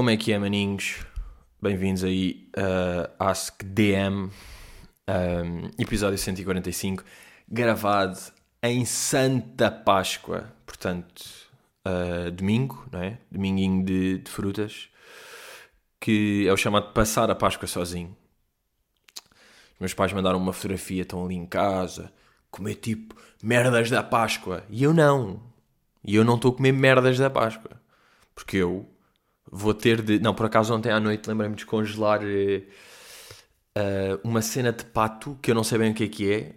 Como é que é, maninhos? Bem-vindos aí a Ask DM, um, episódio 145, gravado em Santa Páscoa, portanto, uh, domingo, não é? Dominguinho de, de frutas, que é o chamado passar a Páscoa sozinho. Os meus pais mandaram uma fotografia, estão ali em casa, comer tipo merdas da Páscoa. E eu não. E eu não estou a comer merdas da Páscoa. Porque eu vou ter de. Não, por acaso ontem à noite lembrei-me de descongelar uh, uma cena de pato que eu não sei bem o que é que é,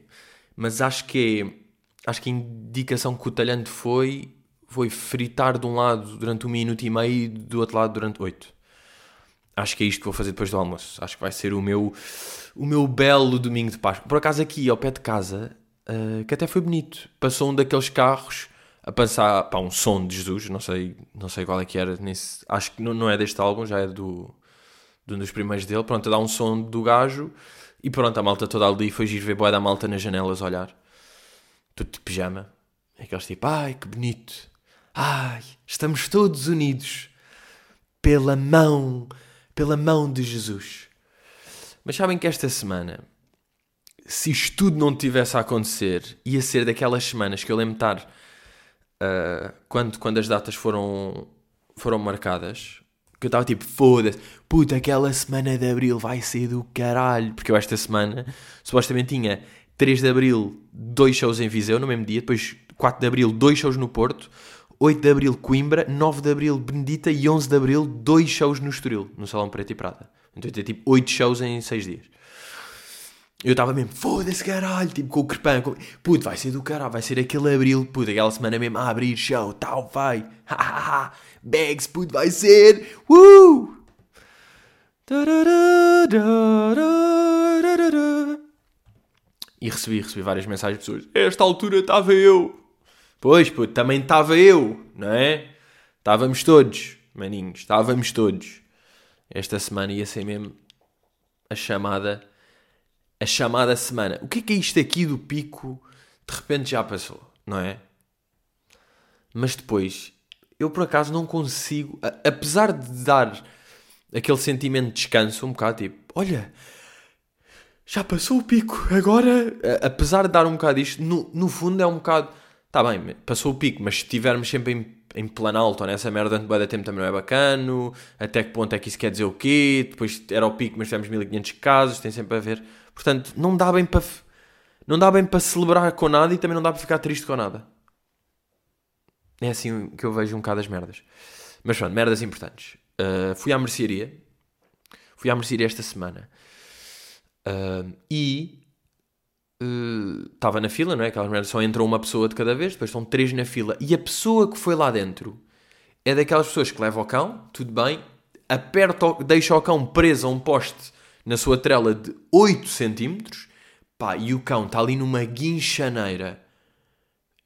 mas acho que é. Acho que a indicação que o talhante foi foi fritar de um lado durante um minuto e meio e do outro lado durante oito. Acho que é isto que vou fazer depois do almoço. Acho que vai ser o meu, o meu belo domingo de Páscoa. Por acaso aqui ao pé de casa, uh, que até foi bonito, passou um daqueles carros a passar para um som de Jesus, não sei, não sei qual é que era, nesse, acho que não, não é deste álbum, já é do, de um dos primeiros dele, pronto, a dar um som do gajo e pronto, a malta toda ali foi giro ver boa da malta nas janelas olhar, tudo de pijama, aqueles tipo, ai que bonito, ai, estamos todos unidos pela mão, pela mão de Jesus. Mas sabem que esta semana, se isto tudo não tivesse a acontecer, ia ser daquelas semanas que eu lembro de estar uh, quando, quando as datas foram, foram marcadas, que eu estava tipo, foda-se, puta, aquela semana de Abril vai ser do caralho, porque eu esta semana supostamente tinha 3 de Abril, dois shows em Viseu no mesmo dia, depois 4 de Abril, dois shows no Porto, 8 de Abril Coimbra, 9 de Abril Benedita e 11 de Abril dois shows no Estoril, no Salão Preto e Prata. Então eu tinha tipo 8 shows em 6 dias. Eu estava mesmo, foda-se caralho, tipo com o crepão, com... puto, vai ser do caralho, vai ser aquele abril, puto, aquela semana mesmo a abrir show, tal, vai, hahaha, bags, puto, vai ser, uh! E recebi, recebi várias mensagens de pessoas, esta altura estava eu. Pois, puto, também estava eu, não é? Estávamos todos, maninhos, estávamos todos. Esta semana ia ser mesmo a chamada a chamada semana. O que é que é isto aqui do pico? De repente já passou, não é? Mas depois, eu por acaso não consigo, apesar de dar aquele sentimento de descanso, um bocado tipo, olha, já passou o pico, agora, apesar de dar um bocado isto, no, no fundo é um bocado, tá bem, passou o pico, mas se estivermos sempre em, em planalto ou nessa merda de de tempo também não é bacano, até que ponto é que isso quer dizer o quê? Depois era o pico, mas tivemos 1500 casos, tem sempre a ver. Portanto, não dá bem para não dá bem para celebrar com nada e também não dá para ficar triste com nada. É assim que eu vejo um bocado as merdas. Mas pronto, merdas importantes. Uh, fui à mercearia. Fui à mercearia esta semana. Uh, e estava uh, na fila, não é? Aquelas merdas só entrou uma pessoa de cada vez, depois estão três na fila. E a pessoa que foi lá dentro é daquelas pessoas que leva o cão, tudo bem, aperta, deixa o cão preso a um poste na sua trela de 8 cm, pá, e o cão está ali numa guinchaneira,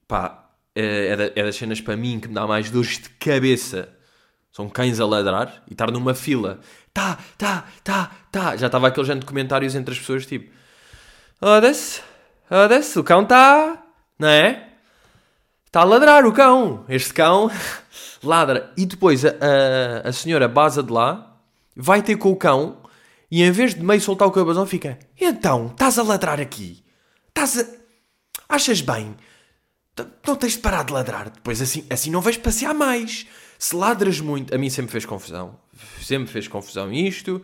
pá, é, é, é das cenas para mim que me dá mais dores de cabeça. São cães a ladrar e estar numa fila. Tá, tá, tá, tá. Já estava aquele género de comentários entre as pessoas, tipo... Oda-se, oda-se, o cão está... Não é? Está a ladrar o cão. Este cão ladra. E depois a, a, a senhora Baza de lá vai ter com o cão e em vez de meio soltar o cabazão, fica: Então, estás a ladrar aqui? Estás a. Achas bem? Não tens de parar de ladrar. Depois assim, assim não vais passear mais. Se ladras muito. A mim sempre fez confusão. Sempre fez confusão isto.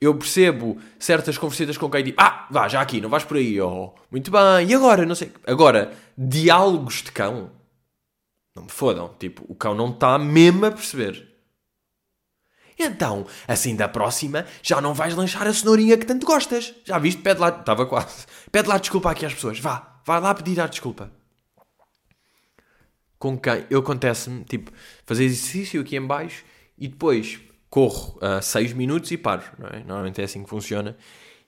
Eu percebo certas conversas com quem digo: Ah, vá, já aqui, não vais por aí. Oh, muito bem. E agora? Não sei. Agora, diálogos de cão. Não me fodam. Tipo, o cão não está mesmo a perceber. Então, assim da próxima, já não vais lanchar a cenourinha que tanto gostas. Já viste? Pede lá. Estava quase. Pede lá desculpa aqui às pessoas. Vá. Vai lá pedir a desculpa. Com quem? Eu acontece-me, tipo, fazer exercício aqui em baixo e depois corro uh, 6 minutos e paro. Não é? Normalmente é assim que funciona.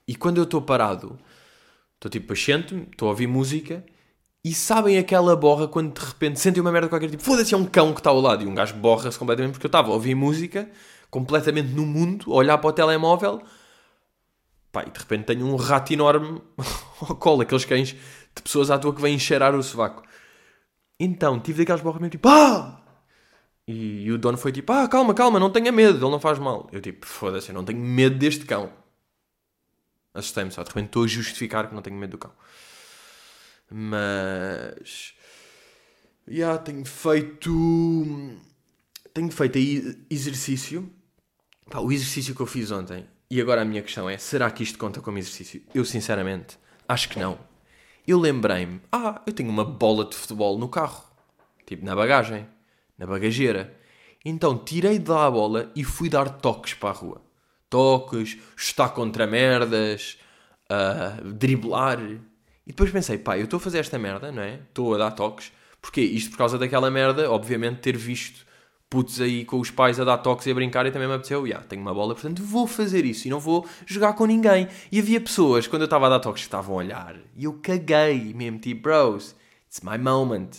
E quando eu estou parado, estou tipo, sento-me, estou a ouvir música e sabem aquela borra quando de repente sentem uma merda qualquer tipo, foda-se, é um cão que está ao lado e um gajo borra-se completamente porque eu estava a ouvir música completamente no mundo, olhar para o telemóvel, pá, e de repente tenho um rato enorme ao colo, aqueles cães de pessoas à toa que vêm cheirar o sovaco. Então, tive daquelas borras mesmo tipo, ah! E, e o dono foi tipo, ah, calma, calma, não tenha medo, ele não faz mal. Eu tipo, foda-se, eu não tenho medo deste cão. Assustei-me só, de repente estou a justificar que não tenho medo do cão. Mas. Já yeah, tenho feito. Tenho feito aí exercício. Pá, o exercício que eu fiz ontem. E agora a minha questão é: será que isto conta como exercício? Eu sinceramente acho que não. Eu lembrei-me: ah, eu tenho uma bola de futebol no carro. Tipo, na bagagem. Na bagageira. Então tirei de lá a bola e fui dar toques para a rua. Toques, chutar contra merdas, uh, driblar. E depois pensei, pá, eu estou a fazer esta merda, não é? Estou a dar toques. Porquê? Isto por causa daquela merda, obviamente, ter visto putos aí com os pais a dar toques e a brincar e também me apeteceu, yeah, tenho uma bola, portanto vou fazer isso e não vou jogar com ninguém. E havia pessoas, quando eu estava a dar toques, que estavam a olhar e eu caguei mesmo, tipo, bros, it's my moment.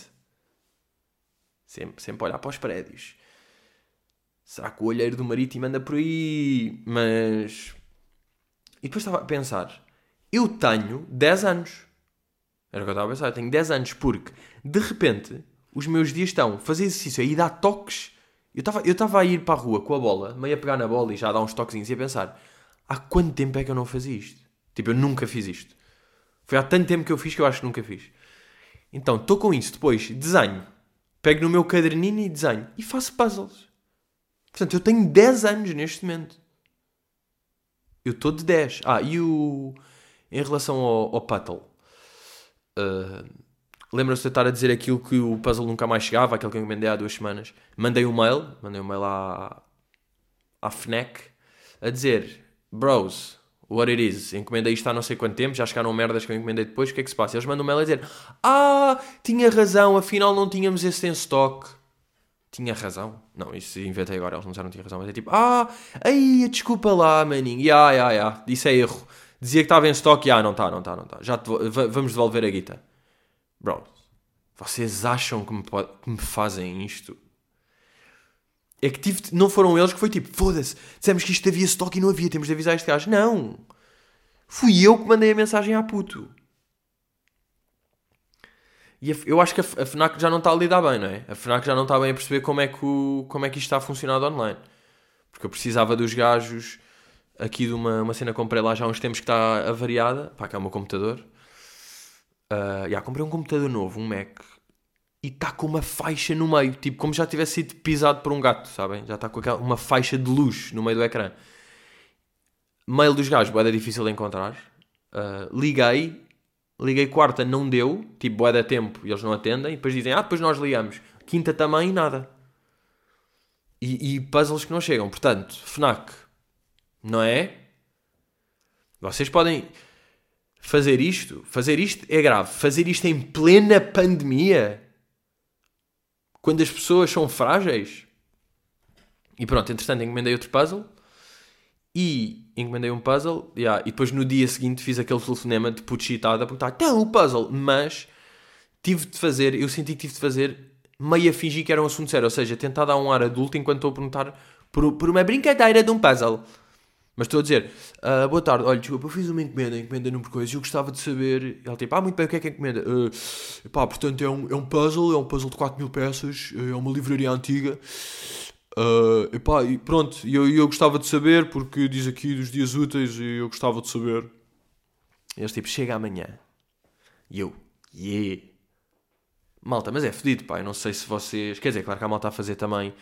Sempre, sempre olhar para os prédios. Será que o olheiro do marítimo anda por aí? Mas. E depois estava a pensar, eu tenho 10 anos. Era o que eu estava a pensar, eu tenho 10 anos porque, de repente, os meus dias estão fazer exercício e dar toques eu estava eu tava a ir para a rua com a bola, meio a pegar na bola e já a dar uns toquezinhos e a pensar: há quanto tempo é que eu não fazia isto? Tipo, eu nunca fiz isto. Foi há tanto tempo que eu fiz que eu acho que nunca fiz. Então, estou com isso. Depois, desenho. Pego no meu caderninho e desenho. E faço puzzles. Portanto, eu tenho 10 anos neste momento. Eu estou de 10. Ah, e o. Em relação ao, ao. Uh, Lembram-se de eu estar a dizer aquilo que o puzzle nunca mais chegava, aquele que eu encomendei há duas semanas. Mandei um mail, mandei um mail à, à FNAC a dizer: Bros, what it is, encomendei isto há não sei quanto tempo, já chegaram merdas que eu encomendei depois, o que é que se passa? Eles mandam um mail a dizer: Ah, tinha razão, afinal não tínhamos esse em stock. Tinha razão? Não, isso inventei agora, eles não disseram que tinha razão, mas é tipo: Ah, aí, desculpa lá, maninho, ya, ya, ya, disse é erro. Dizia que estava em stock, ya, não está, não está, não está. Já vamos devolver a guita. Bro, vocês acham que me, que me fazem isto? É que tive, não foram eles que foi tipo, foda-se, dissemos que isto havia stock e não havia, temos de avisar este gajo. Não! Fui eu que mandei a mensagem à puto. E eu acho que a, a FNAC já não está a lidar bem, não é? A FNAC já não está bem a perceber como é que, o, como é que isto está a funcionar online. Porque eu precisava dos gajos aqui de uma, uma cena que comprei lá já há uns tempos que está avariada. Pá, que é o meu computador. Uh, yeah, comprei um computador novo, um Mac, e está com uma faixa no meio, tipo como já tivesse sido pisado por um gato, sabem? Já está com aquela, uma faixa de luz no meio do ecrã. Mail dos gajos, boeda difícil de encontrar. Uh, liguei, liguei quarta, não deu, tipo boeda tempo e eles não atendem. E depois dizem, ah, depois nós ligamos. Quinta também, nada. E, e puzzles que não chegam. Portanto, FNAC, não é? Vocês podem fazer isto, fazer isto é grave. Fazer isto em plena pandemia, quando as pessoas são frágeis. E pronto, entretanto encomendei outro puzzle e encomendei um puzzle yeah, e depois no dia seguinte fiz aquele telefonema de puxitada a perguntar, então o puzzle, mas tive de fazer, eu senti que tive de fazer meio a fingir que era um assunto sério, ou seja, tentar dar um ar adulto enquanto estou a perguntar por, por uma brincadeira de um puzzle. Mas estou a dizer, uh, boa tarde, olha, desculpa, eu fiz uma encomenda, encomenda número coisa, e eu gostava de saber. Ele tipo, ah, muito bem, o que é que é encomenda? Uh, pá, portanto, é um, é um puzzle, é um puzzle de 4 mil peças, é uma livraria antiga. Uh, epá, e pronto, eu, eu gostava de saber, porque diz aqui dos dias úteis, e eu gostava de saber. Eles tipo, chega amanhã. E eu, yeah. Malta, mas é fedido, pá, eu não sei se vocês. Quer dizer, claro que a malta a fazer também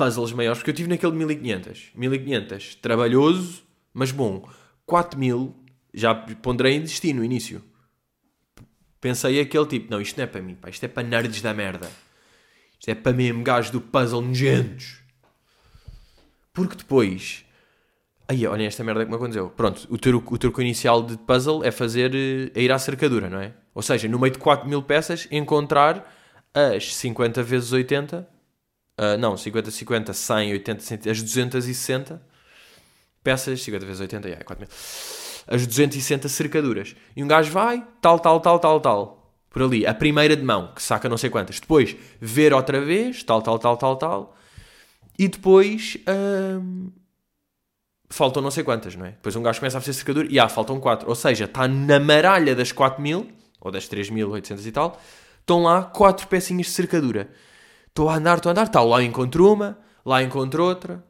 puzzles maiores, porque eu tive naquele de 1500. 1500, trabalhoso, mas bom. 4000, já ponderei em desistir no início. Pensei aquele tipo, não, isto não é para mim, pá, isto é para nerds da merda. Isto é para mesmo gajos do puzzle nojentos. Porque depois... Aí, olhem esta merda que me aconteceu. Pronto, o truque, o truque inicial de puzzle é fazer... É ir à cercadura, não é? Ou seja, no meio de 4 mil peças, encontrar as 50 vezes 80 Uh, não, 50, 50, 100, 80, 100, as 260 peças, 50 vezes 80, é, 4 mil. As 260 cercaduras. E um gajo vai, tal, tal, tal, tal, tal. Por ali, a primeira de mão, que saca não sei quantas. Depois, ver outra vez, tal, tal, tal, tal, tal. E depois, hum, faltam não sei quantas, não é? Depois um gajo começa a fazer cercadura e, ah, faltam 4. Ou seja, está na maralha das 4 mil, ou das 3.800 e tal, estão lá 4 pecinhas de cercadura. Estou a andar, estou a andar, tal, lá encontro uma, lá encontro outra,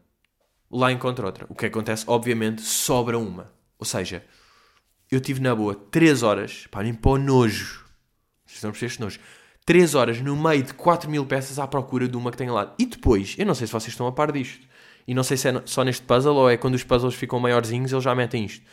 lá encontro outra. O que acontece, obviamente, sobra uma. Ou seja, eu tive na boa 3 horas, pá, nem para o nojo. Vocês não percebem este nojo. 3 horas no meio de 4 mil peças à procura de uma que tenha lá. E depois, eu não sei se vocês estão a par disto. E não sei se é só neste puzzle ou é quando os puzzles ficam maiorzinhos eles já metem isto.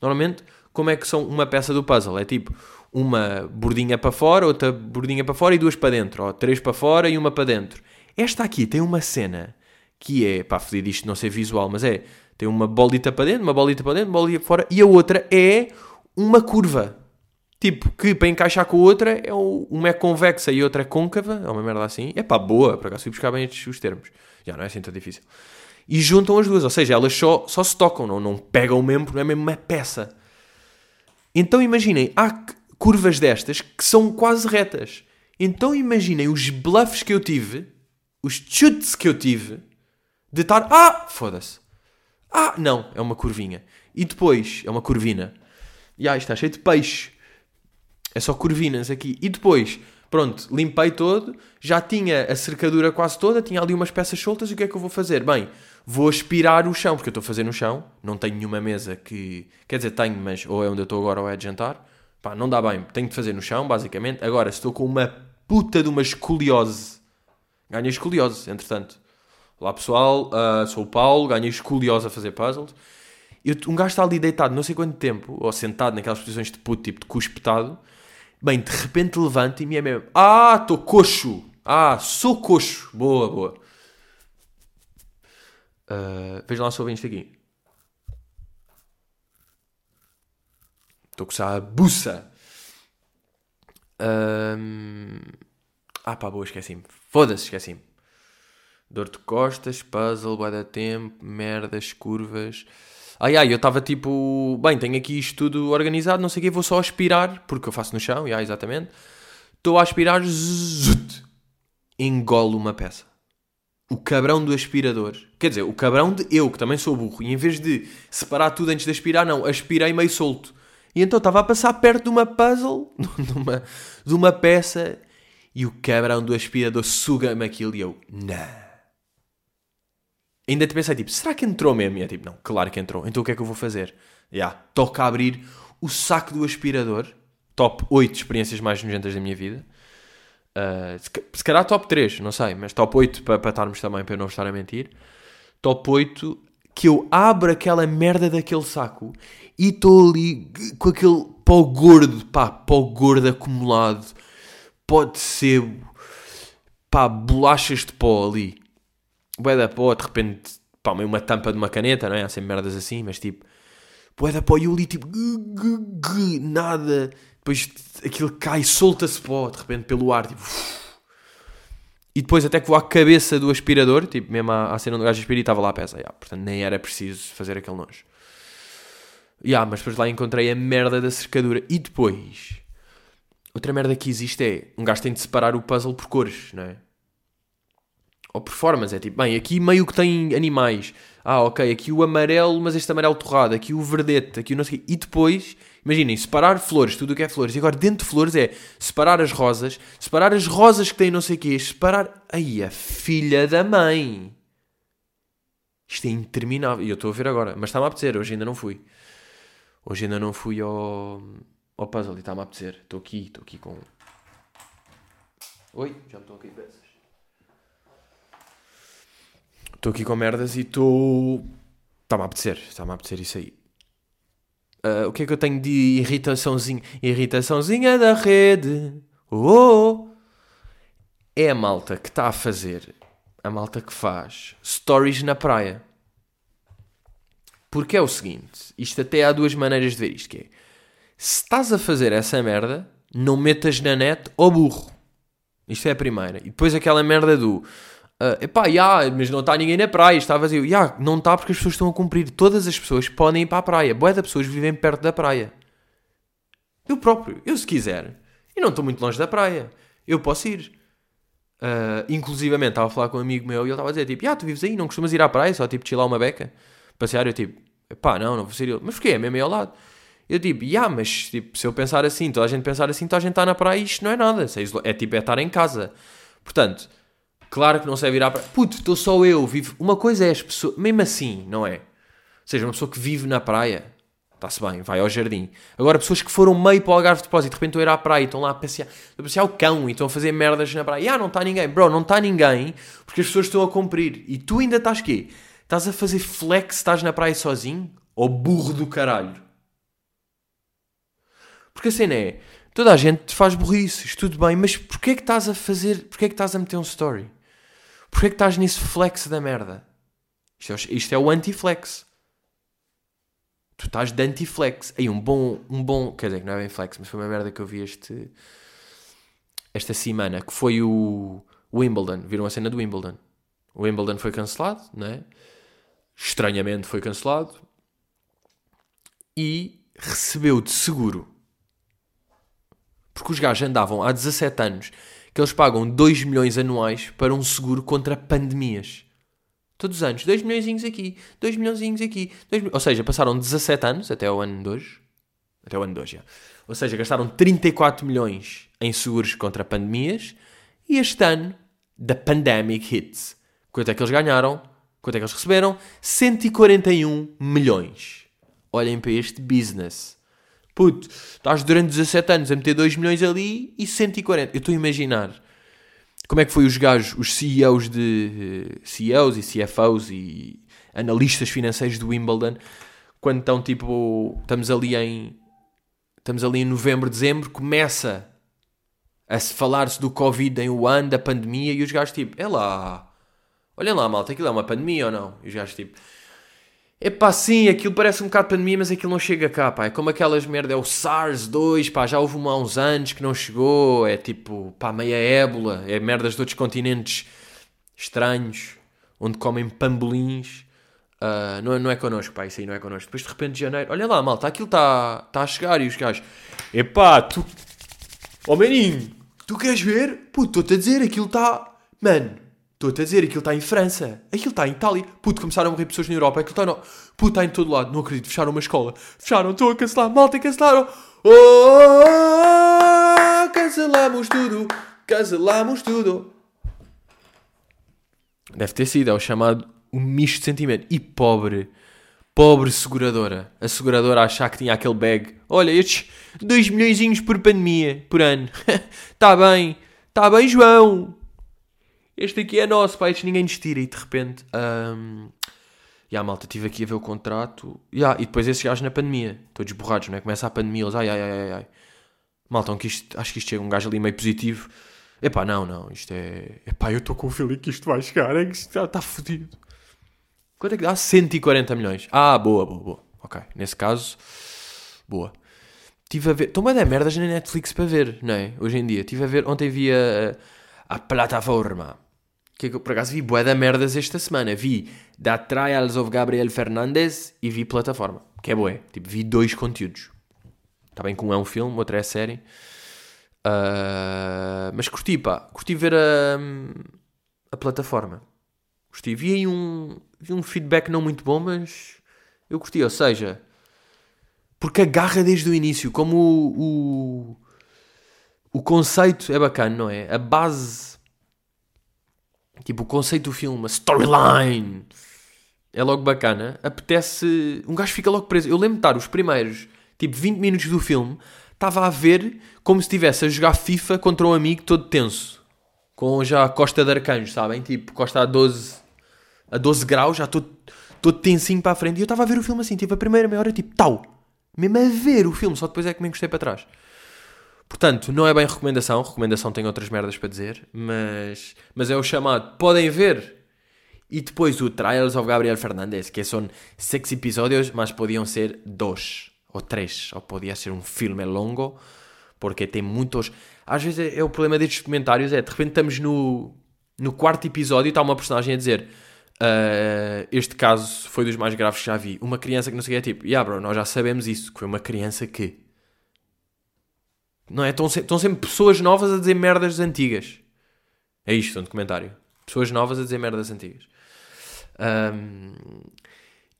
Normalmente, como é que são uma peça do puzzle? É tipo uma bordinha para fora, outra bordinha para fora e duas para dentro. Ou três para fora e uma para dentro. Esta aqui tem uma cena que é, pá, fodido isto não ser visual, mas é, tem uma bolita para dentro, uma bolita para dentro, uma bolita para fora, e a outra é uma curva. Tipo, que para encaixar com a outra, é uma é convexa e outra é côncava, é uma merda assim. É pá, boa, para cá fui buscar bem estes, os termos. Já não é assim tão difícil. E juntam as duas, ou seja, elas só, só se tocam, não, não pegam mesmo, não é mesmo uma peça. Então imaginem, há curvas destas que são quase retas. Então imaginem os bluffs que eu tive, os chutes que eu tive, de estar. Ah! Foda-se. Ah! Não, é uma curvinha. E depois, é uma curvina. E ah, está cheio de peixe. É só curvinas aqui. E depois, pronto, limpei todo, já tinha a cercadura quase toda, tinha ali umas peças soltas, e o que é que eu vou fazer? Bem, vou aspirar o chão, porque eu estou a fazer no chão, não tenho nenhuma mesa que... Quer dizer, tenho, mas ou é onde eu estou agora ou é de jantar. Pá, não dá bem, tenho de fazer no chão, basicamente. Agora, estou com uma puta de uma escoliose. Ganhei escoliose, entretanto. Olá pessoal, uh, sou o Paulo, ganhei escoliose a fazer puzzles. Eu, um gajo está ali deitado não sei quanto tempo, ou sentado naquelas posições de puto, tipo de cuspetado. Bem, de repente levanta e me é mesmo. Ah, estou coxo! Ah, sou coxo! Boa, boa. Uh, vejam lá se ouvem isto aqui. Estou com a buça. Um... Ah pá, boa, esqueci-me. Foda-se, esqueci-me. Dor de costas, puzzle, dar tempo, merdas, curvas. Ai ai, eu estava tipo, bem, tenho aqui isto tudo organizado, não sei o quê, vou só aspirar, porque eu faço no chão, ai, exatamente. Estou a aspirar, engolo uma peça. O cabrão do aspirador. Quer dizer, o cabrão de eu, que também sou burro, e em vez de separar tudo antes de aspirar, não, aspirei meio solto. E então estava a passar perto de uma puzzle, de uma, de uma peça, e o cabrão do aspirador suga-me aquilo e eu, não. Ainda te pensei, tipo, será que entrou mesmo? E é tipo, não, claro que entrou. Então o que é que eu vou fazer? Já, yeah, toca abrir o saco do aspirador. Top 8 experiências mais nojentas da minha vida. Uh, se, se calhar top 3, não sei, mas top 8 para, para estarmos também, para eu não estar a mentir. Top 8 que eu abro aquela merda daquele saco e estou ali com aquele pó gordo, pá, pó gordo acumulado, pó de sebo, pá, bolachas de pó ali. Bué da pó, de repente, pá, meio uma tampa de uma caneta, não é? Há sempre merdas assim, mas tipo, bué da pó, e eu ali tipo, nada, depois aquilo cai, solta-se pó, de repente, pelo ar, tipo, e depois até que vou à cabeça do aspirador, tipo, mesmo à, à cena do gajo aspira e estava lá a peça, yeah, portanto nem era preciso fazer aquele nojo. Yeah, mas depois lá encontrei a merda da cercadura. E depois, outra merda que existe é, um gajo tem de separar o puzzle por cores, não é? ou performance, é tipo, bem, aqui meio que tem animais. Ah, ok, aqui o amarelo, mas este amarelo torrado, aqui o verdete, aqui o não sei quê. E depois, imaginem, separar flores, tudo o que é flores. E agora dentro de flores é separar as rosas, separar as rosas que têm não sei o quê, separar... Aí, a filha da mãe! Isto é interminável. E eu estou a ver agora, mas está-me a apetecer, hoje ainda não fui. Hoje ainda não fui ao, ao puzzle e está-me a apetecer. Estou aqui, estou aqui com... Oi, já me estou aqui peças. Estou aqui com merdas e estou. Está-me a apetecer, está-me a apetecer isso aí. Uh, o que é que eu tenho de irritaçãozinha? Irritaçãozinha da rede. Oh! É a malta que está a fazer, a malta que faz stories na praia. Porque é o seguinte, isto até há duas maneiras de ver isto, que é, se estás a fazer essa merda, não metas na net ao burro. Isto é a primeira. E depois aquela merda do Uh, epá, yeah, mas não está ninguém na praia, está vazio. Yeah, não está porque as pessoas estão a cumprir. Todas as pessoas podem ir para a praia. Boa de pessoas vivem perto da praia. Eu próprio, eu se quiser, e não estou muito longe da praia, eu posso ir. Uh, inclusivamente, estava a falar com um amigo meu e ele estava a dizer, tipo, ah, tu vives aí, não costumas ir à praia, só tipo chilar uma beca, passear, eu tipo, pá, não, não vou ser ele. Mas porquê? É mesmo aí ao lado. Eu tipo, yeah, mas tipo, se eu pensar assim, toda a gente pensar assim, toda a gente está na praia e isto não é nada. É tipo, é estar em casa. Portanto, Claro que não sei virar para. Puto, estou só eu, vivo. Uma coisa é as pessoas. Mesmo assim, não é? Ou seja, uma pessoa que vive na praia, está-se bem, vai ao jardim. Agora, pessoas que foram meio para o Algarve de Depósito, de repente estão a ir à praia e estão lá a passear, a passear o cão e estão a fazer merdas na praia. Ah, não está ninguém. Bro, não está ninguém porque as pessoas estão a cumprir. E tu ainda estás quê? Estás a fazer flex, estás na praia sozinho? Ou burro do caralho? Porque a cena é, toda a gente faz burrices, tudo bem, mas porquê é que estás a fazer, porquê é que estás a meter um story? Porquê é que estás nesse flex da merda? Isto é, isto é o anti-flex. Tu estás de anti-flex. Aí um bom, um bom, quer dizer, não é bem flex, mas foi uma merda que eu vi este, esta semana, que foi o Wimbledon. Viram a cena do Wimbledon? O Wimbledon foi cancelado, não é? Estranhamente foi cancelado. E recebeu de seguro. Porque os gajos andavam há 17 anos que eles pagam 2 milhões anuais para um seguro contra pandemias. Todos os anos, 2 milhões aqui, 2 milhões aqui. 2 Ou seja, passaram 17 anos até o ano de hoje. Até o ano de hoje, já. Ou seja, gastaram 34 milhões em seguros contra pandemias. E este ano, the pandemic hits. Quanto é que eles ganharam? Quanto é que eles receberam? 141 milhões. Olhem para este business. Puto, estás durante 17 anos a meter 2 milhões ali e 140. Eu estou a imaginar como é que foi os gajos, os CEOs de CEOs e CFOs e analistas financeiros do Wimbledon, quando estão tipo, estamos ali em estamos ali em novembro, dezembro, começa a se falar-se do Covid em Wuhan, da pandemia, e os gajos tipo, é lá, olhem lá, malta, aquilo é uma pandemia ou não? E os gajos tipo, é pá, sim, aquilo parece um bocado pandemia, mas aquilo não chega cá, pá. É como aquelas merda, é o SARS-2, pá, já houve uma há uns anos que não chegou, é tipo, pá, meia ébola, é merdas de outros continentes estranhos, onde comem pambolins. Uh, não, é, não é connosco, pá, isso aí não é connosco. Depois de repente de janeiro, olha lá, malta, aquilo está tá a chegar e os gajos, epá, tu, ó oh, maninho, tu queres ver? Puto, estou-te a dizer, aquilo está, mano, Estou-te a dizer, aquilo está em França, aquilo está em Itália. Puto, começaram a morrer pessoas na Europa, aquilo está no... Puto, está em todo lado. Não acredito, fecharam uma escola. Fecharam, estou a cancelar, malta, cancelaram. Oh, oh, oh, cancelamos tudo, cancelamos tudo. Deve ter sido, é o chamado o misto de sentimento. E pobre, pobre seguradora. A seguradora a achar que tinha aquele bag. Olha, estes 2 milhões por pandemia, por ano. Está bem, está bem, João este aqui é nosso, pá, este ninguém nos tira. E de repente, um, e a malta, estive aqui a ver o contrato. Yeah, e depois esses gajos na pandemia, todos borrados, não é? Começa a pandemia, eles, ai, ai, ai, ai. Malta, que isto, acho que isto chega um gajo ali meio positivo. Epá, não, não, isto é. Epá, eu estou com o feeling que isto vai chegar, é que isto está, está fodido. Quanto é que dá? 140 milhões. Ah, boa, boa, boa. Ok, nesse caso, boa. Estive a ver. Estou a dar merdas na Netflix para ver, não é? Hoje em dia. Estive a ver. Ontem via a, a plataforma que, por acaso vi bué da merdas esta semana. Vi da Trials of Gabriel Fernandes e vi Plataforma, que é bué. Tipo, vi dois conteúdos. Está bem que um é um filme, outro é série. Uh, mas curti, pá. Curti ver a, a plataforma. Curti. Vi aí um, vi um feedback não muito bom, mas eu curti. Ou seja, porque agarra desde o início. Como o, o, o conceito é bacana, não é? A base Tipo, o conceito do filme, a storyline, é logo bacana. Apetece. Um gajo fica logo preso. Eu lembro de estar os primeiros, tipo, 20 minutos do filme, estava a ver como se estivesse a jogar FIFA contra um amigo todo tenso. Com já a costa de arcanjo, sabem? Tipo, costa a 12, a 12 graus, já todo, todo tensinho para a frente. E eu estava a ver o filme assim, tipo, a primeira meia hora, tipo, tal. Mesmo a ver o filme, só depois é que me encostei para trás. Portanto, não é bem recomendação, recomendação tem outras merdas para dizer, mas, mas é o chamado podem ver. E depois o Trials of Gabriel Fernandes, que são seis episódios, mas podiam ser dois ou três, ou podia ser um filme longo, porque tem muitos. Às vezes é, é o problema destes comentários: é de repente estamos no, no quarto episódio e está uma personagem a dizer. Uh, este caso foi dos mais graves que já vi. Uma criança que não sei o que é tipo, yeah, bro, nós já sabemos isso, que foi uma criança que não é? Estão, se, estão sempre pessoas novas a dizer merdas antigas. É isto, um documentário. Pessoas novas a dizer merdas antigas. Um,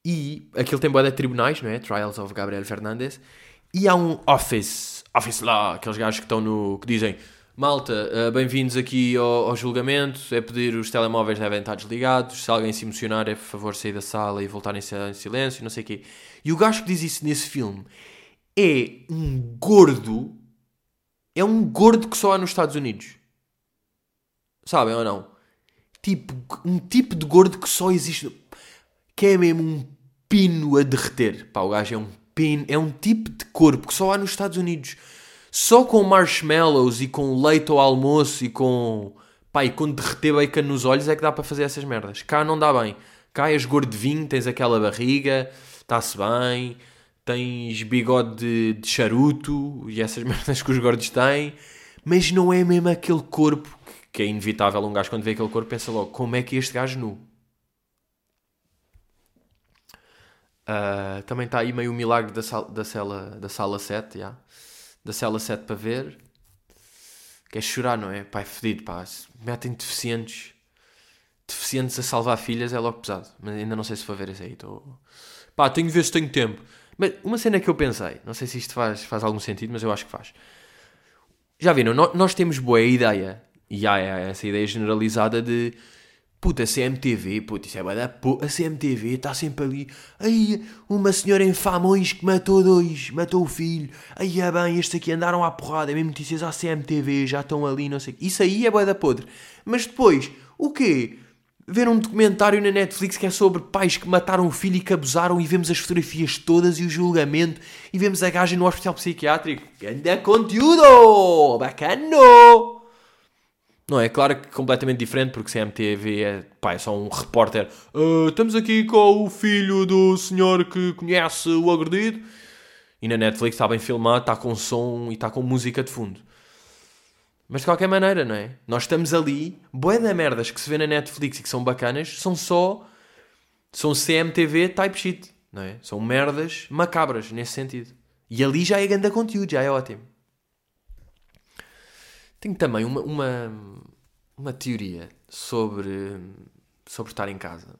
e aquilo tem boa de tribunais, não é? Trials of Gabriel Fernandes. E há um office, office lá, aqueles gajos que estão no. que dizem Malta, uh, bem-vindos aqui ao, ao, julgamento. É pedir os telemóveis devem estar desligados. Se alguém se emocionar, é por favor sair da sala e voltar em silêncio, não sei o quê. E o gajo que diz isso nesse filme é um gordo. É um gordo que só há nos Estados Unidos. Sabem ou não? Tipo, um tipo de gordo que só existe. Que é mesmo um pino a derreter. Pá, o gajo é um pino. É um tipo de corpo que só há nos Estados Unidos só com marshmallows e com leite ao almoço e com. Pá, e com derreter bacon nos olhos é que dá para fazer essas merdas. Cá não dá bem. Cá és gordo de vinho, tens aquela barriga, está-se bem, tens bigode de, charuto e essas merdas que os gordos têm, mas não é mesmo aquele corpo que é inevitável. Um gajo, quando vê aquele corpo, pensa logo: como é que este gajo nu? Uh, também está aí meio o milagre da, sala, da, cela, da sala 7, já. Yeah da cela 7 para ver. Quer chorar, não é? Pá, é fedido, pá. Metem deficientes. Deficientes a salvar filhas é logo pesado. Mas ainda não sei se vou ver isso aí. Tô... Pá, tenho de ver se tenho tempo. Mas uma cena que eu pensei, não sei se isto faz, faz algum sentido, mas eu acho que faz. Já viram? Nós temos boa ideia, e há essa ideia generalizada de Puta, a CMTV, puta, isso é bué da A CMTV está sempre ali. Aí, uma senhora em Famões que matou dois, matou o filho. Aí, é bem, estes aqui andaram à porrada. É mesmo notícias à CMTV, já estão ali, não sei. Isso aí é bué da podre. Mas depois, o quê? Ver um documentário na Netflix que é sobre pais que mataram o filho e que abusaram e vemos as fotografias todas e o julgamento e vemos a gaja no hospital psiquiátrico. Ganda conteúdo! Bacano! Não é? Claro que completamente diferente, porque CMTV é, pá, é só um repórter. Uh, estamos aqui com o filho do senhor que conhece o agredido. E na Netflix está bem filmado, está com som e está com música de fundo. Mas de qualquer maneira, não é? Nós estamos ali, boé da merdas que se vê na Netflix e que são bacanas, são só. são CMTV type shit, não é? São merdas macabras nesse sentido. E ali já é grande conteúdo, já é ótimo. Tenho também uma, uma, uma teoria sobre, sobre estar em casa.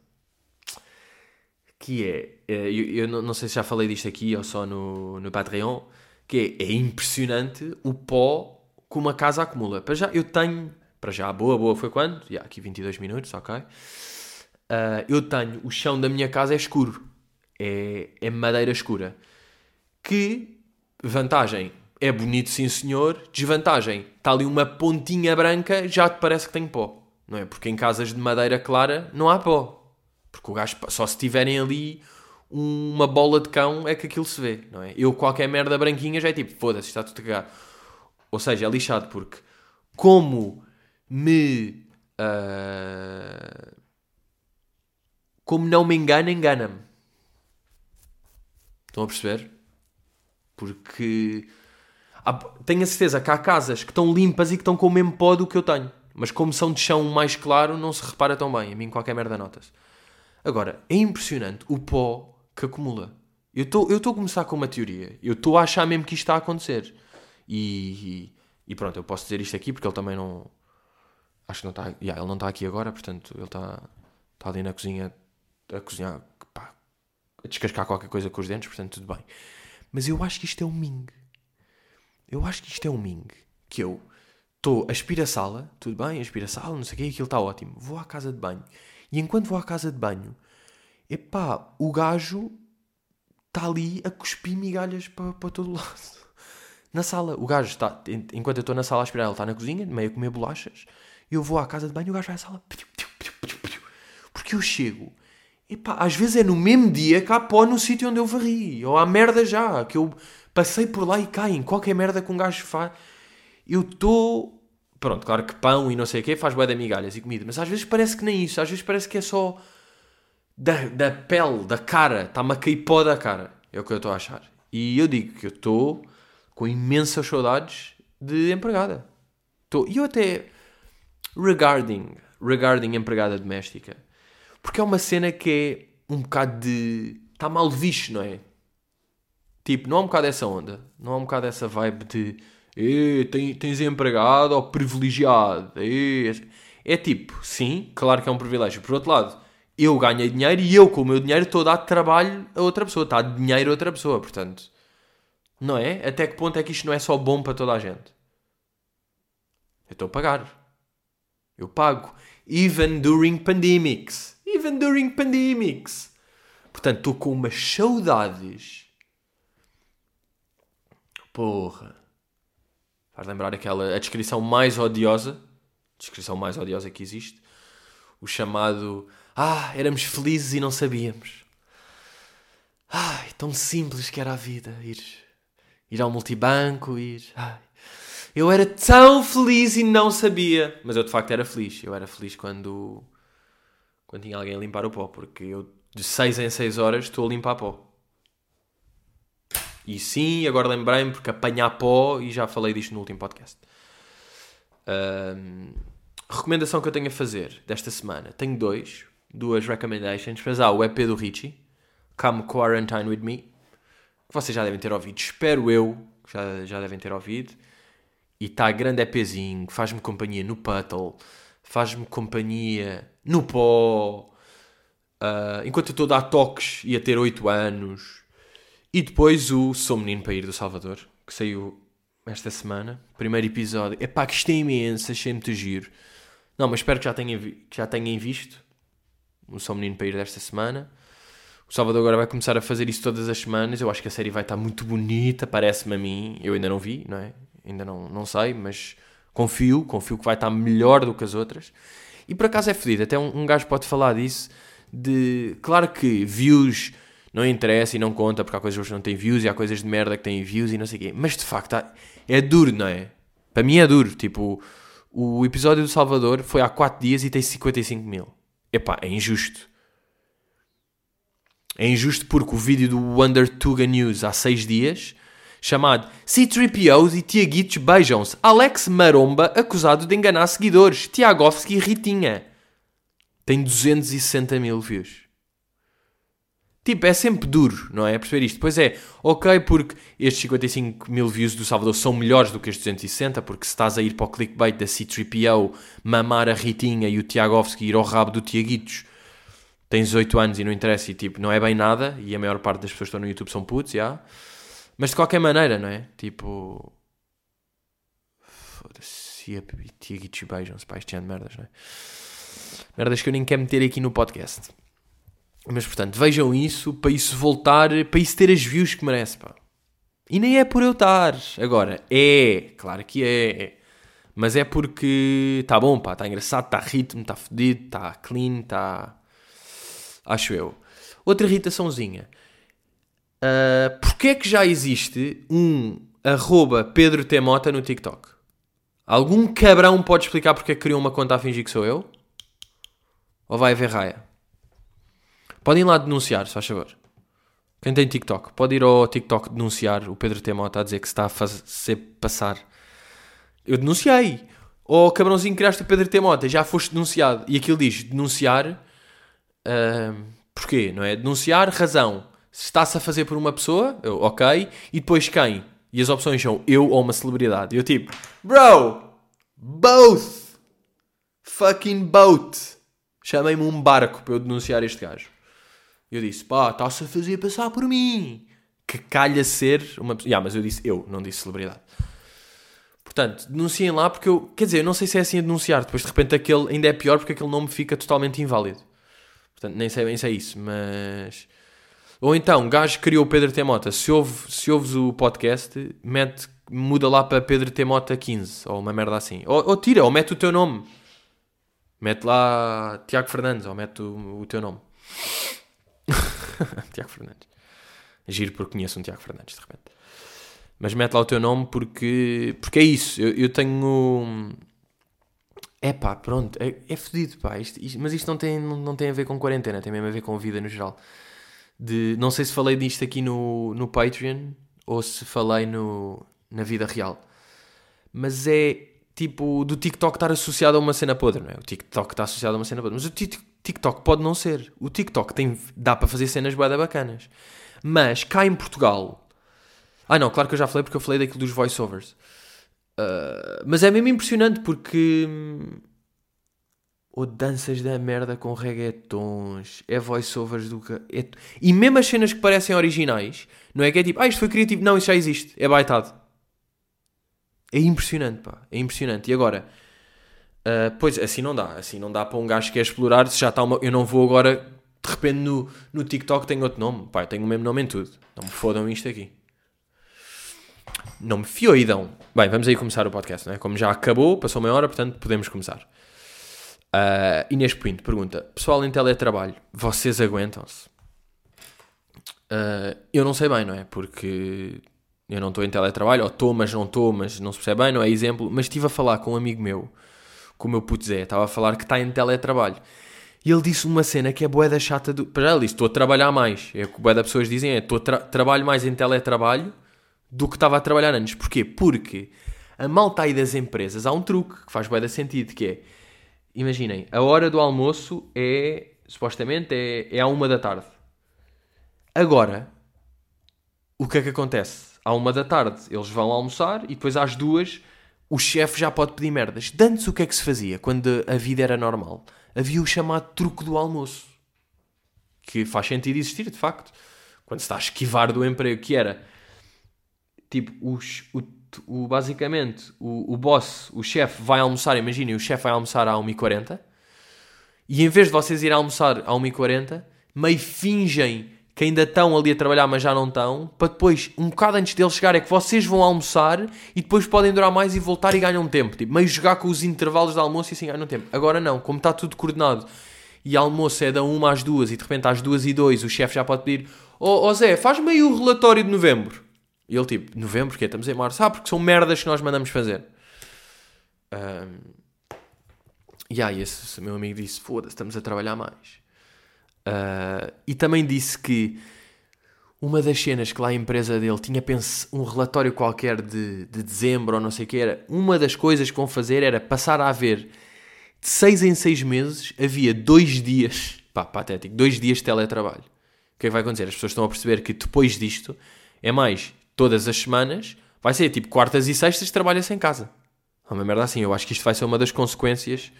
Que é, eh, eu, eu não sei se já falei disto aqui ou só no, no Patreon, que é, é impressionante o pó que uma casa acumula. Para já, eu tenho, para já, boa, boa foi quando? Já, aqui 22 minutos, ok. Uh, eu tenho, o chão da minha casa é escuro. É, é madeira escura. Que, vantagem, é bonito, sim senhor. Desvantagem, está ali uma pontinha branca, já te parece que tem pó. Não é? Porque em casas de madeira clara não há pó. Porque o gajo, só se tiverem ali uma bola de cão é que aquilo se vê, não é? Eu qualquer merda branquinha já é tipo, foda-se, está tudo a cagar. Ou seja, é lixado porque como me... Uh, como não me engana, engana-me. Estão a perceber? Porque tenho a certeza que há casas que estão limpas e que estão com o mesmo pó do que eu tenho. Mas como são de chão mais claro, não se repara tão bem. A mim qualquer merda nota-se. Agora, é impressionante o pó que acumula. Eu estou a começar com uma teoria. Eu estou a achar mesmo que isto está a acontecer. E, e, pronto, eu posso dizer isto aqui porque ele também não... Acho que não está... Yeah, ele não está aqui agora, portanto, ele está, está ali na cozinha a cozinhar, pá, a descascar qualquer coisa com os dentes, portanto, tudo bem. Mas eu acho que isto é um ming. Eu acho que isto é um ming. Que eu estou, aspiro a sala, tudo bem, aspiro a sala, não sei o quê, aquilo está ótimo. Vou à casa de banho. E enquanto vou à casa de banho, epá, o gajo está ali a cuspir migalhas para, para todo lado. Na sala, o gajo está, enquanto eu estou na sala a aspirar, ele está na cozinha, meio a comer bolachas. Eu vou à casa de banho e o gajo vai à sala. Porque eu chego. Epá, às vezes é no mesmo dia que há pó no sítio onde eu varri. Ou há merda já. Que eu Passei por lá e caem. Qualquer merda que um gajo faz. Eu estou. Pronto, claro que pão e não sei o quê faz bué de migalhas e comida. Mas às vezes parece que nem isso. Às vezes parece que é só. Da, da pele, da cara. Está-me a cair pó da cara. É o que eu estou a achar. E eu digo que eu estou com imensas saudades de empregada. E eu até. Regarding. Regarding empregada doméstica. Porque é uma cena que é um bocado de. Está mal visto, não é? Tipo, não há um bocado essa onda. Não há um bocado essa vibe de tens, tens empregado ou privilegiado. É tipo, sim, claro que é um privilégio. Por outro lado, eu ganhei dinheiro e eu, com o meu dinheiro, estou a dar trabalho a outra pessoa. Está a dinheiro a outra pessoa, portanto. Não é? Até que ponto é que isto não é só bom para toda a gente? Eu estou a pagar. Eu pago. Even during pandemics. Even during pandemics. Portanto, estou com umas saudades. Porra. Faz lembrar aquela. A descrição mais odiosa. Descrição mais odiosa que existe. O chamado. Ah, éramos felizes e não sabíamos. Ai, tão simples que era a vida. Ir, ir ao multibanco, ir. Ai. Eu era tão feliz e não sabia. Mas eu de facto era feliz. Eu era feliz quando. Quando tinha alguém a limpar o pó. Porque eu de 6 em 6 horas estou a limpar pó. E sim, agora lembrei-me porque apanhar pó, e já falei disto no último podcast. Um, recomendação que eu tenho a fazer desta semana: tenho dois, duas recommendations. Mas há o EP do Richie, Come Quarantine With Me, que vocês já devem ter ouvido, espero eu, que já, já devem ter ouvido. E está grande EPzinho, faz-me companhia no Puddle, faz-me companhia no pó. Uh, enquanto eu estou a dar toques e a ter 8 anos. E depois o Sou Menino para Ir do Salvador, que saiu esta semana. Primeiro episódio. É pá, gostei imenso, achei muito giro. Não, mas espero que já tenham, que já tenham visto o Sou Menino para Ir desta semana. Salvador agora vai começar a fazer isso todas as semanas. Eu acho que a série vai estar muito bonita, parece-me a mim. Eu ainda não vi, não é? Ainda não, não sei, mas confio, confio que vai estar melhor do que as outras. E por acaso é fedido, até um, um gajo pode falar disso. De claro que views não interessa e não conta porque há coisas que não têm views e há coisas de merda que têm views e não sei o quê. Mas de facto é duro, não é? Para mim é duro. Tipo, o episódio do Salvador foi há 4 dias e tem 55 mil. Epá, é injusto. É injusto porque o vídeo do Wonder Tuga News há 6 dias, chamado C-3POs e Tiaguitos beijam-se. Alex Maromba acusado de enganar seguidores. Tiagovski Ritinha. Tem 260 mil views. Tipo, é sempre duro, não é? Perceber isto. Pois é, ok, porque estes 55 mil views do Salvador são melhores do que estes 260, porque se estás a ir para o clickbait da C3PO, mamar a Ritinha e o Tiagovski ir ao rabo do Tiaguitos, tens 8 anos e não interessa e tipo, não é bem nada, e a maior parte das pessoas que estão no YouTube são putos, já. Yeah. Mas de qualquer maneira, não é? Tipo. Foda-se, Tiaguitos beijam-se, pá, ano de merdas, não é? Merdas que eu nem quero meter aqui no podcast. Mas portanto, vejam isso para isso voltar, para isso ter as views que merece, pá. E nem é por eu estar. Agora, é, claro que é. Mas é porque está bom, pá, está engraçado, está ritmo, está fodido, está clean, está. Acho eu. Outra irritaçãozinha. Uh, Porquê é que já existe um arroba Pedro T. Mota no TikTok? Algum cabrão pode explicar porque é que criou uma conta a fingir que sou eu? Ou vai haver raia? Podem ir lá denunciar, se faz favor. Quem tem TikTok, pode ir ao TikTok denunciar o Pedro Temota a dizer que se está a fazer passar. Eu denunciei. Ou oh, cabrãozinho criaste o Pedro Temota, já foste denunciado. E aquilo diz denunciar. Uh, porquê? Não é? Denunciar, razão. Se está-se a fazer por uma pessoa, eu, ok. E depois quem? E as opções são eu ou uma celebridade. E eu tipo, bro, both. Fucking both. Chamei-me um barco para eu denunciar este gajo. Eu disse, pá, está-se a fazer passar por mim. Que calha ser uma pessoa. Yeah, mas eu disse eu, não disse celebridade. Portanto, denunciem lá porque eu. Quer dizer, eu não sei se é assim a denunciar. Depois de repente aquele ainda é pior porque aquele nome fica totalmente inválido. Portanto, nem sei bem se é isso, mas. Ou então, gajo criou o Pedro Temota. Se, ouve, se ouves o podcast, mete, muda lá para Pedro Temota 15 ou uma merda assim. Ou, ou tira, ou mete o teu nome. Mete lá Tiago Fernandes, ou mete o, o teu nome. Tiago Fernandes. Giro porque conheço um Tiago Fernandes, de repente. Mas mete lá o teu nome porque, porque é isso. Eu, eu tenho. É pá, pronto. É, é fodido, pá. Isto, isto, mas isto não tem, não, não tem a ver com quarentena, tem mesmo a ver com vida no geral. De, não sei se falei disto aqui no, no Patreon ou se falei no, na vida real. Mas é tipo do TikTok estar associado a uma cena podre, não é? O TikTok está associado a uma cena podre. Mas o TikTok TikTok pode não ser. O TikTok tem, dá para fazer cenas bada bacanas. Mas cá em Portugal. Ah, não, claro que eu já falei porque eu falei daquilo dos voiceovers. Uh, mas é mesmo impressionante porque. Hum, ou danças da merda com reggaetons, é voiceovers do. É... E mesmo as cenas que parecem originais, não é que é tipo, ah, isto foi criativo. Não, isso já existe, é baitado. É impressionante, pá. É impressionante. E agora, uh, pois assim não dá. Assim não dá para um gajo que quer explorar. Se já está uma... Eu não vou agora, de repente no, no TikTok tenho outro nome. Pá, eu tenho o mesmo nome em tudo. Não me fodam isto aqui. Não me fioidam. Bem, vamos aí começar o podcast, não é? Como já acabou, passou meia hora, portanto podemos começar. Uh, Inês Pinto pergunta: Pessoal em teletrabalho, vocês aguentam-se? Uh, eu não sei bem, não é? Porque eu não estou em teletrabalho, ou estou, mas não estou, mas não se percebe bem, não é exemplo. Mas estive a falar com um amigo meu, com o meu puto Zé, estava a falar que está em teletrabalho. E ele disse uma cena que é boeda chata do. Para ele disse: estou a trabalhar mais. É o que boeda pessoas dizem: é estou tra... trabalho mais em teletrabalho do que estava a trabalhar antes. Porquê? Porque a malta aí das empresas há um truque que faz boeda sentido, que é imaginem, a hora do almoço é supostamente é, é à uma da tarde. Agora, o que é que acontece? À uma da tarde eles vão almoçar e depois às duas o chefe já pode pedir merdas. De antes o que é que se fazia quando a vida era normal? Havia o chamado truque do almoço. Que faz sentido existir, de facto. Quando se está a esquivar do emprego, que era tipo, os, o, o, basicamente o, o boss, o chefe vai almoçar, imaginem, o chefe vai almoçar à 1h40 e em vez de vocês irem almoçar à 1h40, meio fingem que ainda estão ali a trabalhar, mas já não estão, para depois, um bocado antes deles chegar, é que vocês vão almoçar e depois podem durar mais e voltar e ganham tempo. Tipo, meio jogar com os intervalos de almoço e assim ganham tempo. Agora não, como está tudo coordenado e almoço é da 1 às 2 e de repente às 2 e 2 o chefe já pode pedir: Ó oh, oh Zé, faz meio o relatório de novembro. E ele tipo: Novembro, porque estamos em março. Ah, porque são merdas que nós mandamos fazer. Um, e aí, esse meu amigo disse: Foda-se, estamos a trabalhar mais. Uh, e também disse que uma das cenas que lá a empresa dele tinha um relatório qualquer de, de dezembro ou não sei o que era, uma das coisas que vão fazer era passar a haver de seis em seis meses havia dois dias, pá, patético, dois dias de teletrabalho. O que é que vai acontecer? As pessoas estão a perceber que depois disto é mais todas as semanas, vai ser tipo quartas e sextas trabalha-se em casa. É uma merda assim. Eu acho que isto vai ser uma das consequências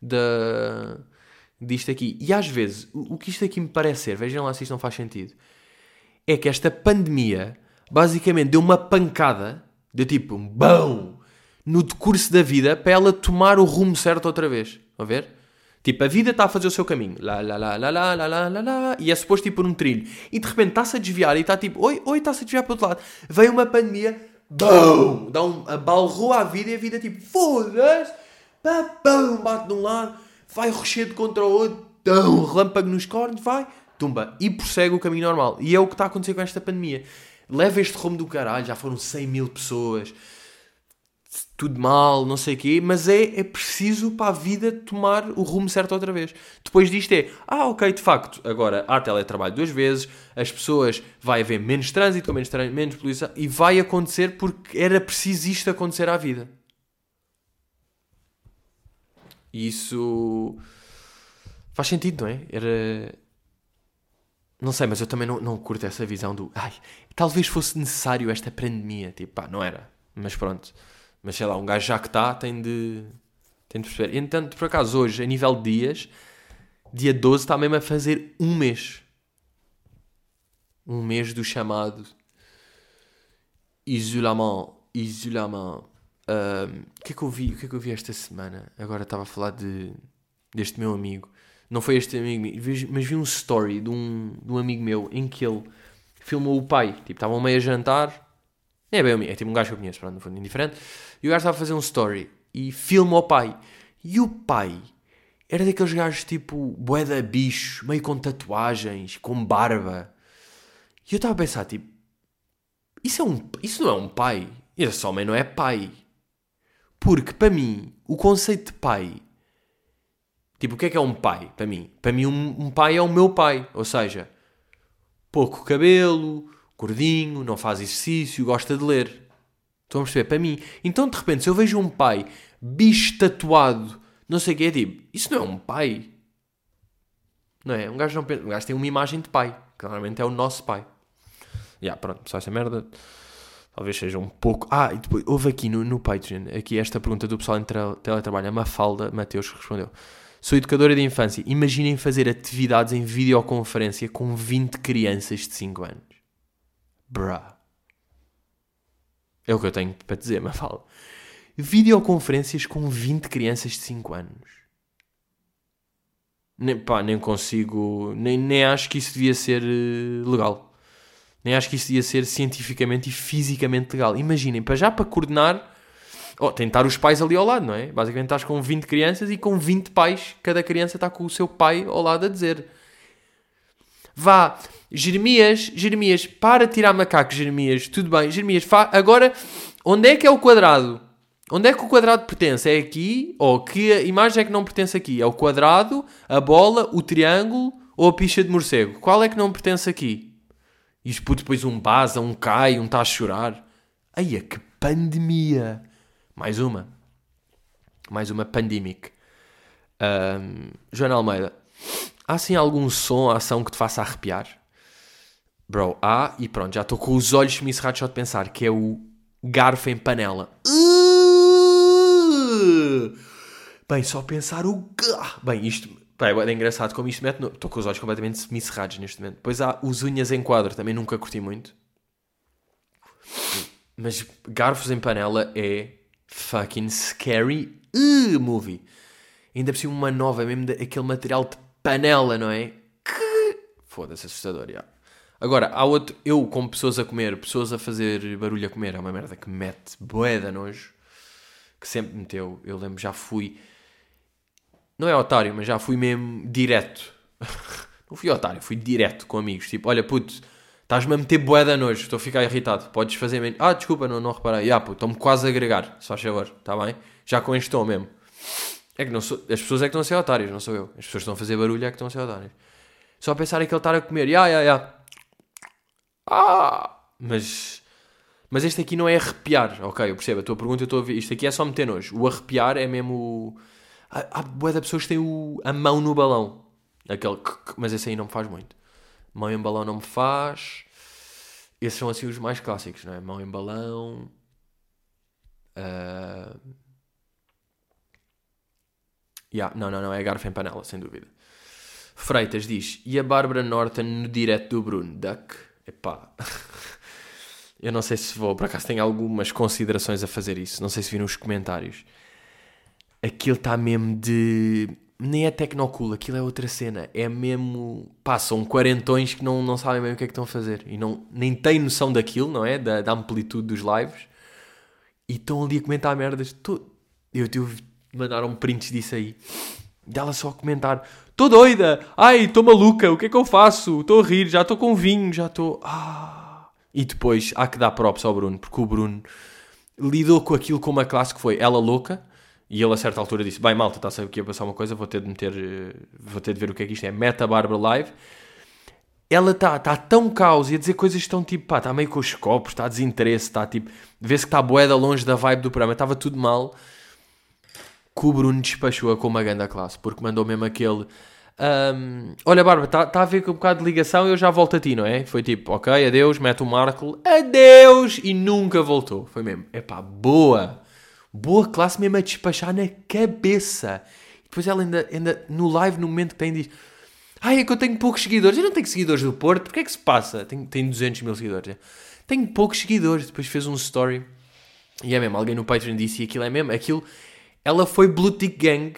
da disto aqui. E às vezes, o, que isto aqui me parece ser, vejam lá se isto não faz sentido, é que esta pandemia basicamente deu uma pancada, de tipo um bão, no decurso da vida para ela tomar o rumo certo outra vez. A ver? Tipo, a vida está a fazer o seu caminho. Lá, lá, lá, lá, lá, lá, lá, lá, lá, e é suposto ir por um trilho. E de repente está-se a desviar e está tipo, oi, oi, está-se a desviar para o outro lado. Vem uma pandemia, bum, dá um, abalrou a vida e a vida tipo, foda-se, bum, bate de um lado, vai rochedo contra o outro, tão, relâmpago nos cornos, vai, tumba, e prossegue o caminho normal. E é o que está a acontecer com esta pandemia. Leva este rumo do caralho, já foram 100 mil pessoas, tudo mal, não sei o quê, mas é, é preciso para a vida tomar o rumo certo outra vez. Depois disto é, ah, ok, de facto, agora há teletrabalho duas vezes, as pessoas, vai haver menos trânsito, menos, trânsito, menos poluição, e vai acontecer porque era preciso isto acontecer à vida. E isso faz sentido, não é? Era. Não sei, mas eu também não, não curto essa visão do. Ai, talvez fosse necessário esta pandemia. Tipo, pá, não era. Mas pronto. Mas sei lá, um gajo já que está tem de. tem de perceber. Entanto, por acaso, hoje, a nível de dias, dia 12 está mesmo a fazer um mês. Um mês do chamado isolamento. Isolamento o que é que eu vi? O que é que eu vi esta semana? Agora estava a falar de, deste meu amigo. Não foi este amigo, mas vi um story de um, de um amigo meu em que ele filmou o pai. Tipo, estavam meio a jantar. É bem amigo, é tipo um gajo que eu conheço, pronto, não foi indiferente. E o gajo estava a fazer um story e filma o pai. E o pai era daqueles gajos tipo boeda bicho, meio com tatuagens, com barba. E eu estava a pensar, tipo, isso, é um, isso não é um pai. Esse homem não é pai. Porque, para mim, o conceito de pai. Tipo, o que é que é um pai? Para mim. Para mim, um, um pai é o meu pai. Ou seja, pouco cabelo, gordinho, não faz exercício, gosta de ler. Estão a perceber? Para mim. Então, de repente, se eu vejo um pai bicho tatuado, não sei o que, é tipo, isso não é um pai. Não é? Um gajo, não um gajo tem uma imagem de pai. Que normalmente é o nosso pai. Já, yeah, pronto, só essa merda talvez seja um pouco. Ah, e depois houve aqui no, no Patreon, aqui esta pergunta do pessoal em teletrabalho, a Mafalda Mateus respondeu. Sou educadora de infância. Imaginem fazer atividades em videoconferência com 20 crianças de 5 anos. Bruh. É o que eu tenho para dizer, Mafalda. videoconferências com 20 crianças de 5 anos. Nem, pá, nem consigo. Nem, nem acho que isso devia ser uh, legal. Nem acho que isso devia ser cientificamente e fisicamente legal. Imaginem, para já para coordenar. Oh, tem estar os pais ali ao lado, não é? Basicamente estás com 20 crianças e com 20 pais, cada criança está com o seu pai ao lado a dizer: Vá, Jeremias, Jeremias, para tirar macaco, Jeremias, tudo bem, Jeremias, fa... agora onde é que é o quadrado? Onde é que o quadrado pertence? É aqui? Ou que imagem é que não pertence aqui? É o quadrado, a bola, o triângulo ou a picha de morcego? Qual é que não pertence aqui? E depois um baza, um cai, um está a chorar. Ai, é que pandemia! Mais uma. Mais uma pandemic. Um, Joana Almeida. Há assim algum som, ação que te faça arrepiar? Bro, há, e pronto, já estou com os olhos semicerrados só de pensar, que é o garfo em panela. Bem, só pensar o... Bem, isto... Bem, é engraçado como isto mete... Estou com os olhos completamente semicerrados neste momento. Depois há os unhas em quadro, também nunca curti muito. Mas garfos em panela é fucking scary uh, movie. Ainda por cima uma nova, mesmo daquele material de panela, não é? Que... Foda-se, assustador, já. Agora, há outro... Eu, como pessoas a comer, pessoas a fazer barulho a comer, é uma merda que me mete boeda nojo. Que sempre meteu. Eu lembro, já fui... Não é otário, mas já fui mesmo direto. não fui otário, fui direto com amigos. Tipo, olha, puto, estás-me a meter boeda nojo, estou a ficar irritado. Podes fazer... Ah, desculpa, não, não reparei. Ah, puto, estou-me quase a agregar, só a favor, está bem? Já com este tom mesmo. É que não sou, as pessoas é que estão a ser otárias, não sou eu. As pessoas estão a fazer barulho é que estão a ser otárias. Só a pensar que ele estar a comer, ya, ya, ya. Ah! Mas, mas este aqui não é arrepiar, ok? Eu percebo a tua pergunta, eu estou a ver. Isto aqui é só meter nojo. O arrepiar é mesmo. Há, há boa da pessoas que têm o, a mão no balão. Aquele. Mas esse aí não me faz muito. Mão em balão não me faz. Esses são assim os mais clássicos, não é? Mão em balão. Uh... Yeah, não, não, não, é garfo em panela, sem dúvida. Freitas diz, e a Bárbara Norton no direto do Bruno? Duck? Epá, eu não sei se vou, por acaso tenho algumas considerações a fazer isso, não sei se viram os comentários. Aquilo está mesmo de... Nem é tecnocool, aquilo é outra cena. É mesmo... Pá, são quarentões que não, não sabem bem o que é que estão a fazer. E não, nem têm noção daquilo, não é? Da, da amplitude dos lives. E estão ali a comentar merdas. Tô... Eu, eu mandaram prints disso aí. Dela só a comentar: Estou doida! Ai, estou maluca! O que é que eu faço? Estou a rir, já estou com vinho, já estou. Ah. E depois há que dar props ao Bruno, porque o Bruno lidou com aquilo com uma classe que foi ela louca. E ele a certa altura disse: Bem, malta, está a saber que ia passar uma coisa, vou ter de meter, eh, vou ter de ver o que é que isto é. Meta Bárbara Live. Ela está tá tão caos e a dizer coisas estão tipo, pá, está meio com os copos, está desinteresse, está tipo, vê-se que está boeda longe da vibe do programa, estava tudo mal que o Bruno despachou-a com uma grande classe, porque mandou mesmo aquele. Um, Olha, Bárbara, está tá a ver com um bocado de ligação e eu já volto a ti, não é? Foi tipo, ok, adeus, mete o Marco, adeus, e nunca voltou. Foi mesmo, epá, boa, boa classe mesmo a despachar na cabeça. Depois ela ainda, ainda no live, no momento que tem, diz: Ai, é que eu tenho poucos seguidores. Eu não tenho seguidores do Porto, porque é que se passa? Tenho, tenho 200 mil seguidores. Tenho poucos seguidores. Depois fez um story e é mesmo, alguém no Patreon disse e aquilo é mesmo, aquilo ela foi Blue Tick Gang.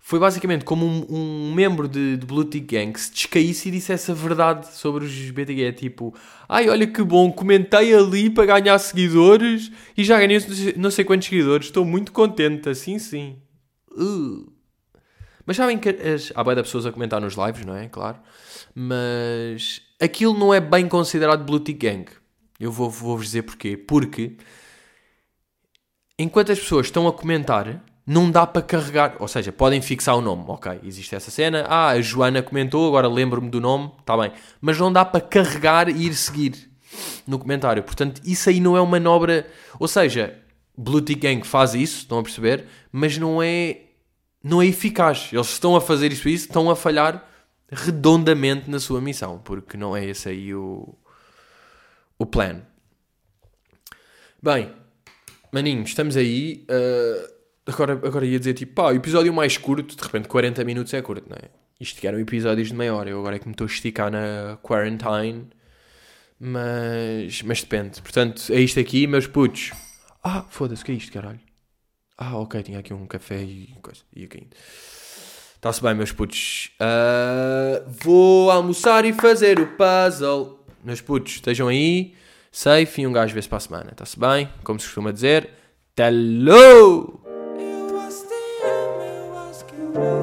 Foi basicamente como um, um membro de, de Blue Tick Gang que se descaísse e dissesse a verdade sobre os BTG. É tipo, ai, olha que bom, comentei ali para ganhar seguidores e já ganhei não sei quantos seguidores. Estou muito contente, assim sim. Uh. Mas sabem que as... há bem de pessoas a comentar nos lives, não é? Claro. Mas aquilo não é bem considerado Blue Tick Gang. Eu vou-vos vou dizer porquê. Porque enquanto as pessoas estão a comentar, não dá para carregar, ou seja, podem fixar o nome, ok, existe essa cena, ah, a Joana comentou, agora lembro-me do nome, está bem, mas não dá para carregar e ir seguir no comentário, portanto, isso aí não é uma manobra, ou seja, Blue Tick Gang faz isso, estão a perceber, mas não é, não é eficaz, eles estão a fazer isso isso, estão a falhar redondamente na sua missão, porque não é esse aí o, o plano. Bem, maninhos, estamos aí... Uh Agora, agora ia dizer tipo, pá, o episódio mais curto, de repente 40 minutos é curto, não é? Isto eram episódios de meia hora, eu agora é que me estou a esticar na quarantine, mas, mas depende. Portanto, é isto aqui, meus putos. Ah, foda-se, o que é isto, caralho? Ah, ok, tinha aqui um café e coisa, ia caindo. Está-se bem, meus putos. Uh, vou almoçar e fazer o puzzle. Meus putos, estejam aí, safe e um gajo vê-se para a semana. Está-se bem? Como se costuma dizer, tchau know.